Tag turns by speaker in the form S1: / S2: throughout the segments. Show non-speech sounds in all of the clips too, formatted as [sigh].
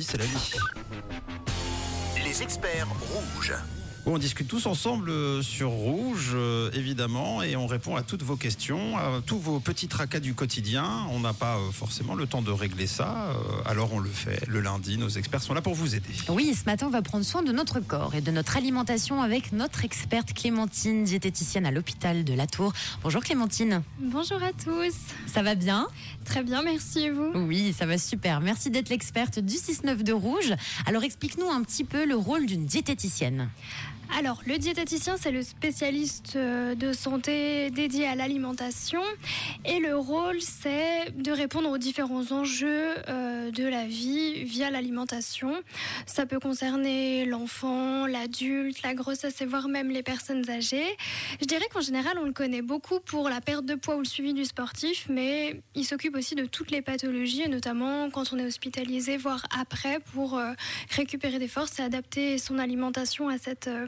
S1: C'est la vie.
S2: Les experts rouges.
S1: On discute tous ensemble euh, sur Rouge, euh, évidemment, et on répond à toutes vos questions, à tous vos petits tracas du quotidien. On n'a pas euh, forcément le temps de régler ça, euh, alors on le fait le lundi. Nos experts sont là pour vous aider.
S3: Oui, ce matin, on va prendre soin de notre corps et de notre alimentation avec notre experte Clémentine, diététicienne à l'hôpital de la Tour. Bonjour Clémentine,
S4: Bonjour à tous.
S3: ça va bien?
S4: Très bien, merci et vous?
S3: Oui, ça va super. Merci d'être l'experte du 6-9 de Rouge. Alors explique-nous un petit peu le rôle d'une diététicienne.
S4: Alors, le diététicien, c'est le spécialiste euh, de santé dédié à l'alimentation. Et le rôle, c'est de répondre aux différents enjeux euh, de la vie via l'alimentation. Ça peut concerner l'enfant, l'adulte, la grossesse et voire même les personnes âgées. Je dirais qu'en général, on le connaît beaucoup pour la perte de poids ou le suivi du sportif, mais il s'occupe aussi de toutes les pathologies, et notamment quand on est hospitalisé, voire après, pour euh, récupérer des forces et adapter son alimentation à cette euh,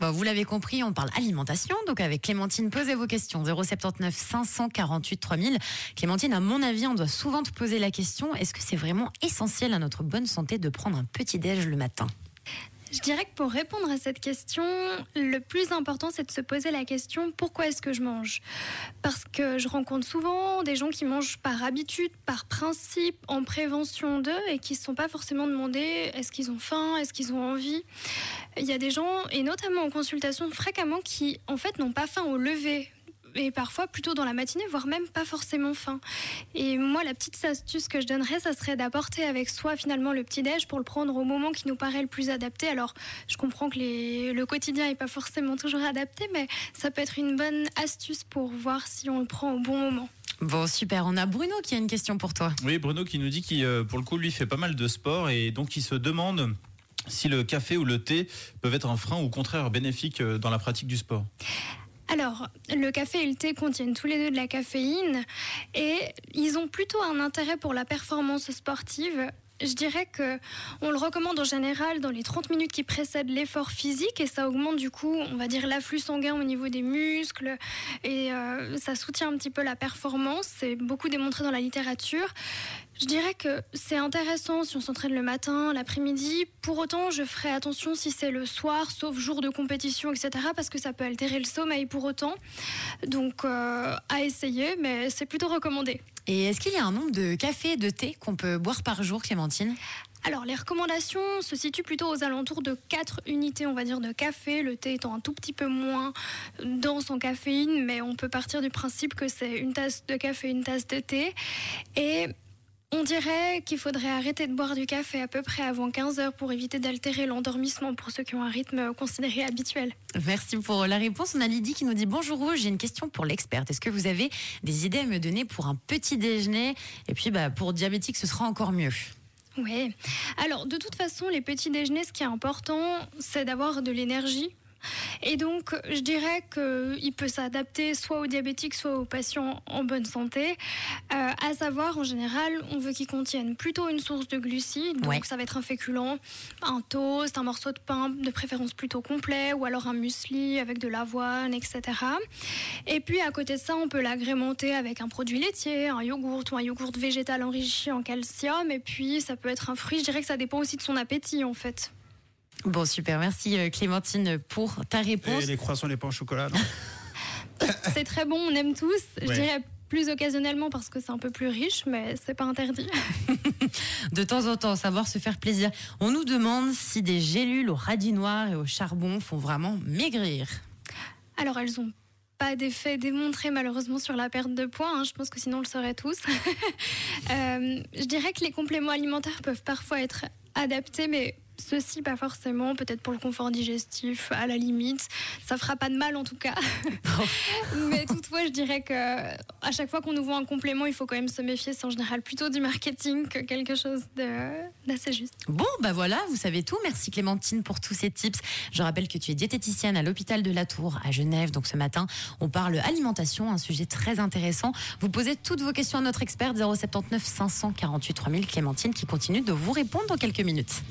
S3: vous l'avez compris, on parle alimentation. Donc avec Clémentine, posez vos questions. 079 548 3000. Clémentine, à mon avis, on doit souvent te poser la question est-ce que c'est vraiment essentiel à notre bonne santé de prendre un petit déj le matin?
S4: Je dirais que pour répondre à cette question, le plus important, c'est de se poser la question pourquoi est-ce que je mange? Parce que je rencontre souvent des gens qui mangent par habitude, par principe, en prévention d'eux et qui ne se sont pas forcément demandé est-ce qu'ils ont faim, est-ce qu'ils ont envie? Il y a des gens, et notamment en consultation fréquemment, qui en fait n'ont pas faim au lever. Et parfois plutôt dans la matinée, voire même pas forcément faim. Et moi, la petite astuce que je donnerais, ça serait d'apporter avec soi finalement le petit-déj pour le prendre au moment qui nous paraît le plus adapté. Alors, je comprends que les- le quotidien n'est pas forcément toujours adapté, mais ça peut être une bonne astuce pour voir si on le prend au bon moment.
S3: Bon, super. On a Bruno qui a une question pour toi.
S5: Oui, Bruno qui nous dit qu'il, euh, pour le coup, lui fait pas mal de sport et donc il se demande si le café ou le thé peuvent être un frein ou au contraire bénéfique euh, dans la pratique du sport.
S4: Alors, le café et le thé contiennent tous les deux de la caféine et ils ont plutôt un intérêt pour la performance sportive. Je dirais que on le recommande en général dans les 30 minutes qui précèdent l'effort physique et ça augmente du coup, on va dire, l'afflux sanguin au niveau des muscles et euh, ça soutient un petit peu la performance. C'est beaucoup démontré dans la littérature. Je dirais que c'est intéressant si on s'entraîne le matin, l'après-midi. Pour autant, je ferai attention si c'est le soir, sauf jour de compétition, etc. Parce que ça peut altérer le sommeil pour autant. Donc, euh, à essayer, mais c'est plutôt recommandé.
S3: Et est-ce qu'il y a un nombre de cafés et de thé qu'on peut boire par jour, Clémentine?
S4: Alors, les recommandations se situent plutôt aux alentours de 4 unités, on va dire, de café. Le thé étant un tout petit peu moins dense en caféine, mais on peut partir du principe que c'est une tasse de café, une tasse de thé. Et on dirait qu'il faudrait arrêter de boire du café à peu près avant 15 heures pour éviter d'altérer l'endormissement pour ceux qui ont un rythme considéré habituel.
S3: Merci pour la réponse. On a Lydie qui nous dit Bonjour Rouge, j'ai une question pour l'experte. Est-ce que vous avez des idées à me donner pour un petit déjeuner? Et puis bah, pour diabétique, ce sera encore mieux.
S4: Oui. Alors, de toute façon, les petits déjeuners, ce qui est important, c'est d'avoir de l'énergie. Et donc, je dirais qu'il peut s'adapter soit aux diabétiques, soit aux patients en bonne santé. Euh, à savoir, en général, on veut qu'ils contiennent plutôt une source de glucides. Donc,
S3: Ouais.
S4: ça va être un féculent, un toast, un morceau de pain, de préférence plutôt complet, ou alors un muesli avec de l'avoine, etc. Et puis, à côté de ça, on peut l'agrémenter avec un produit laitier, un yogourt ou un yogourt végétal enrichi en calcium. Et puis, ça peut être un fruit. Je dirais que ça dépend aussi de son appétit, en fait.
S3: Bon, super. Merci euh, Clémentine pour ta réponse.
S1: Et les croissants, les pains au chocolat, non [laughs]
S4: C'est très bon, on aime tous. Je dirais plus occasionnellement parce que c'est un peu plus riche, mais c'est pas interdit. [laughs]
S3: De temps en temps, savoir se faire plaisir. On nous demande si des gélules au radis noir et au charbon font vraiment maigrir.
S4: Alors, elles ont pas d'effet démontré malheureusement sur la perte de poids. hein. Je pense que sinon on le saurait tous. [laughs] Euh, je dirais que les compléments alimentaires peuvent parfois être adaptés, mais ceci pas forcément. Peut-être pour le confort digestif, à la limite. Ça fera pas de mal en tout cas. [laughs] mais toutefois, je dirais que à chaque fois qu'on nous voit un complément, il faut quand même se méfier. C'est en général plutôt du marketing que quelque chose d'assez juste.
S3: Bon, bah voilà, vous savez tout. Merci Clémentine pour tous ces tips. Je rappelle que tu es diététicienne à l'hôpital de la Tour à Genève. Donc ce matin, on parle alimentation, un sujet très intéressant. Vous posez toutes vos questions à notre experte 079 548 3000 Clémentine qui continue de vous répondre dans quelques minutes.